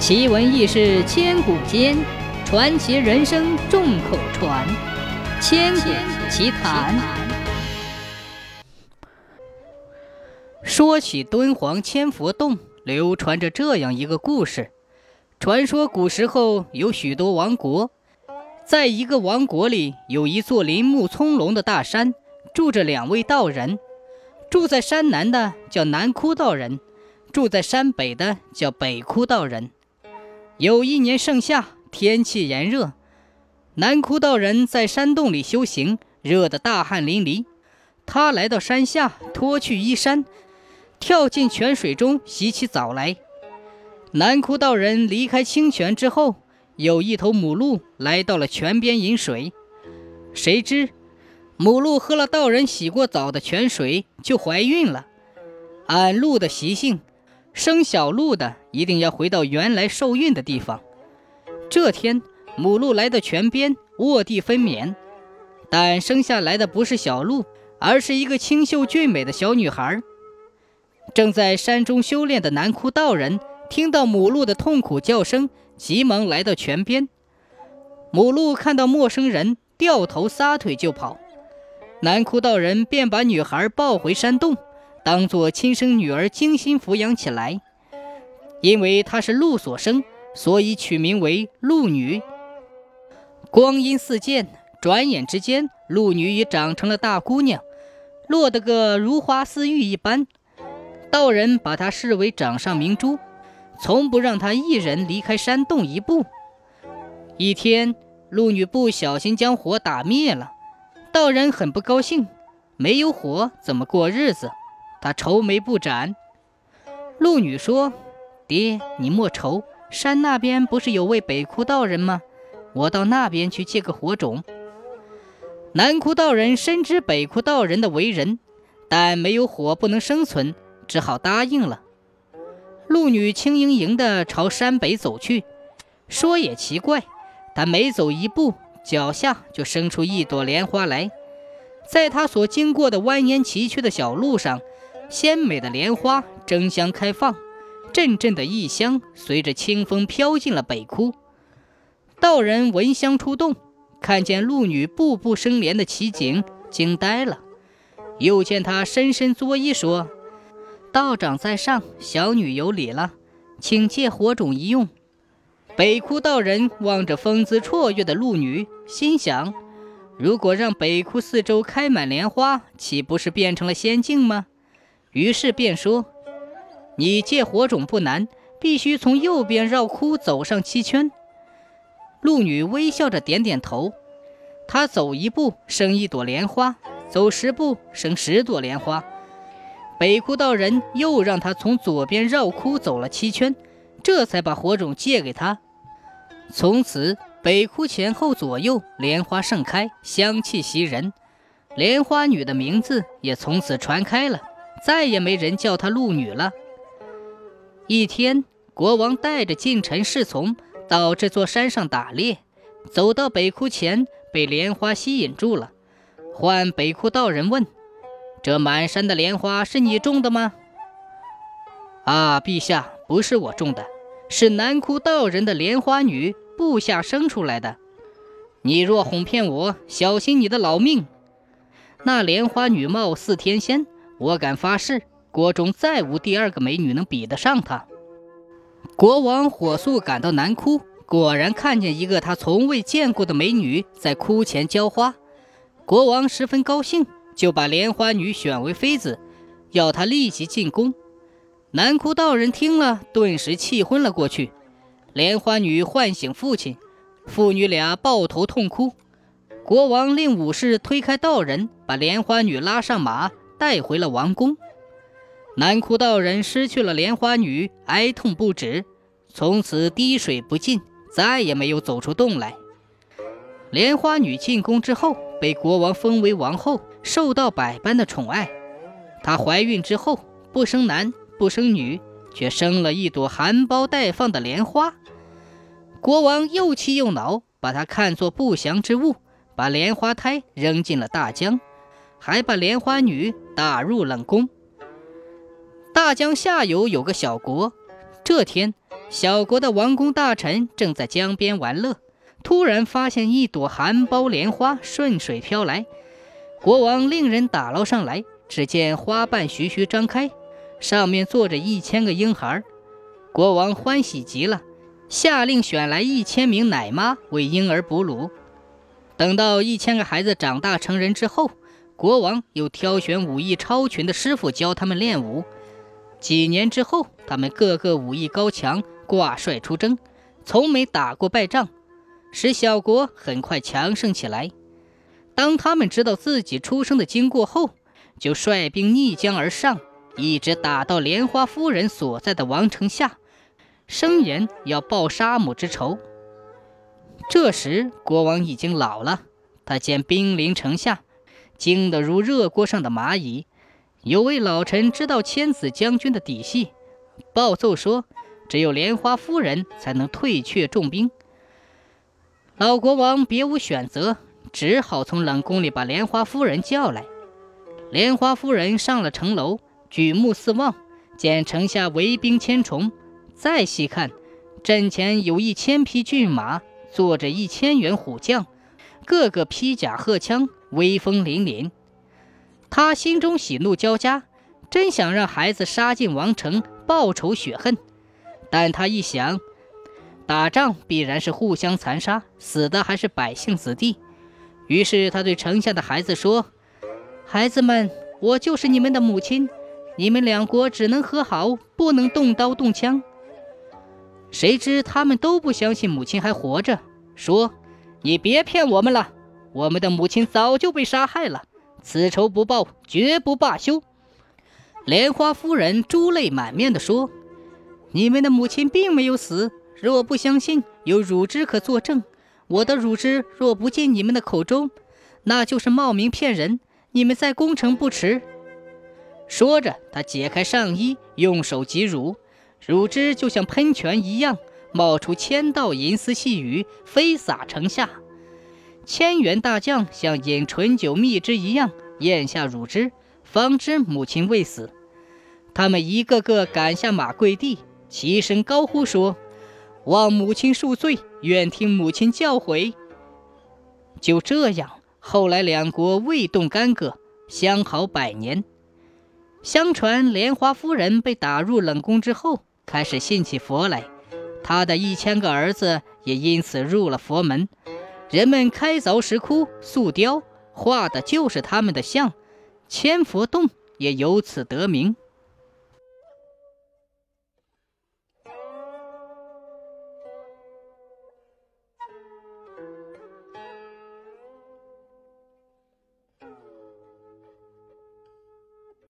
奇闻异事千古间，传奇人生众口传。千古奇谈。说起敦煌千佛洞，流传着这样一个故事：传说古时候有许多王国，在一个王国里有一座林木葱茏的大山，住着两位道人。住在山南的叫南窟道人，住在山北的叫北窟道人。有一年盛夏，天气炎热，南窟道人在山洞里修行，热得大汗淋漓。他来到山下，脱去衣衫，跳进泉水中洗起澡来。南窟道人离开清泉之后，有一头母鹿来到了泉边饮水，谁知母鹿喝了道人洗过澡的泉水，就怀孕了。按鹿的习性。生小鹿的一定要回到原来受孕的地方。这天，母鹿来到泉边卧地分娩，但生下来的不是小鹿，而是一个清秀俊美的小女孩。正在山中修炼的南窟道人听到母鹿的痛苦叫声，急忙来到泉边。母鹿看到陌生人，掉头撒腿就跑。南窟道人便把女孩抱回山洞。当做亲生女儿精心抚养起来，因为她是鹿所生，所以取名为鹿女。光阴似箭，转眼之间，鹿女已长成了大姑娘，落得个如花似玉一般。道人把她视为掌上明珠，从不让她一人离开山洞一步。一天，鹿女不小心将火打灭了，道人很不高兴，没有火怎么过日子？他愁眉不展。鹿女说：“爹，你莫愁，山那边不是有位北窟道人吗？我到那边去借个火种。”南窟道人深知北窟道人的为人，但没有火不能生存，只好答应了。鹿女轻盈盈地朝山北走去。说也奇怪，她每走一步，脚下就生出一朵莲花来。在她所经过的蜿蜒崎岖的小路上。鲜美的莲花争相开放，阵阵的异香随着清风飘进了北窟。道人闻香出洞，看见鹿女步步生莲的奇景，惊呆了。又见她深深作揖说：“道长在上，小女有礼了，请借火种一用。”北窟道人望着风姿绰约的鹿女，心想：如果让北窟四周开满莲花，岂不是变成了仙境吗？于是便说：“你借火种不难，必须从右边绕窟走上七圈。”鹿女微笑着点点头。她走一步生一朵莲花，走十步生十朵莲花。北窟道人又让她从左边绕窟走了七圈，这才把火种借给她。从此，北窟前后左右莲花盛开，香气袭人，莲花女的名字也从此传开了。再也没人叫她鹿女了。一天，国王带着近臣侍从到这座山上打猎，走到北窟前，被莲花吸引住了。唤北窟道人问：“这满山的莲花是你种的吗？”“啊，陛下，不是我种的，是南窟道人的莲花女部下生出来的。你若哄骗我，小心你的老命。”那莲花女貌似天仙。我敢发誓，国中再无第二个美女能比得上她。国王火速赶到南窟，果然看见一个他从未见过的美女在窟前浇花。国王十分高兴，就把莲花女选为妃子，要她立即进宫。南窟道人听了，顿时气昏了过去。莲花女唤醒父亲，父女俩抱头痛哭。国王令武士推开道人，把莲花女拉上马。带回了王宫，南窟道人失去了莲花女，哀痛不止，从此滴水不进，再也没有走出洞来。莲花女进宫之后，被国王封为王后，受到百般的宠爱。她怀孕之后，不生男不生女，却生了一朵含苞待放的莲花。国王又气又恼，把她看作不祥之物，把莲花胎扔进了大江。还把莲花女打入冷宫。大江下游有个小国，这天小国的王公大臣正在江边玩乐，突然发现一朵含苞莲花顺水飘来。国王令人打捞上来，只见花瓣徐徐张开，上面坐着一千个婴孩。国王欢喜极了，下令选来一千名奶妈为婴儿哺乳。等到一千个孩子长大成人之后，国王又挑选武艺超群的师傅教他们练武。几年之后，他们个个武艺高强。挂帅出征，从没打过败仗，使小国很快强盛起来。当他们知道自己出生的经过后，就率兵逆江而上，一直打到莲花夫人所在的王城下，声言要报杀母之仇。这时国王已经老了，他见兵临城下，惊得如热锅上的蚂蚁。有位老臣知道千子将军的底细，报奏说。只有莲花夫人才能退却重兵。老国王别无选择，只好从冷宫里把莲花夫人叫来。莲花夫人上了城楼，举目四望，见城下围兵千重。再细看，阵前有一千匹骏马，坐着一千员虎将，个个披甲荷枪，威风凛凛。他心中喜怒交加，真想让孩子杀进王城报仇雪恨。但他一想，打仗必然是互相残杀，死的还是百姓子弟。于是他对城下的孩子说：“孩子们，我就是你们的母亲，你们两国只能和好，不能动刀动枪。”谁知他们都不相信母亲还活着，说：“你别骗我们了，我们的母亲早就被杀害了，此仇不报，绝不罢休。”莲花夫人珠泪满面地说。你们的母亲并没有死。若不相信，有乳汁可作证。我的乳汁若不进你们的口中，那就是冒名骗人。你们再攻城不迟。说着，他解开上衣，用手挤乳，乳汁就像喷泉一样，冒出千道银丝细雨，飞洒城下。千员大将像饮醇酒蜜汁一样咽下乳汁，方知母亲未死。他们一个个赶下马，跪地。齐声高呼说：“望母亲恕罪，愿听母亲教诲。”就这样，后来两国未动干戈，相好百年。相传莲花夫人被打入冷宫之后，开始信起佛来，她的一千个儿子也因此入了佛门。人们开凿石窟、塑雕，画的就是他们的像，千佛洞也由此得名。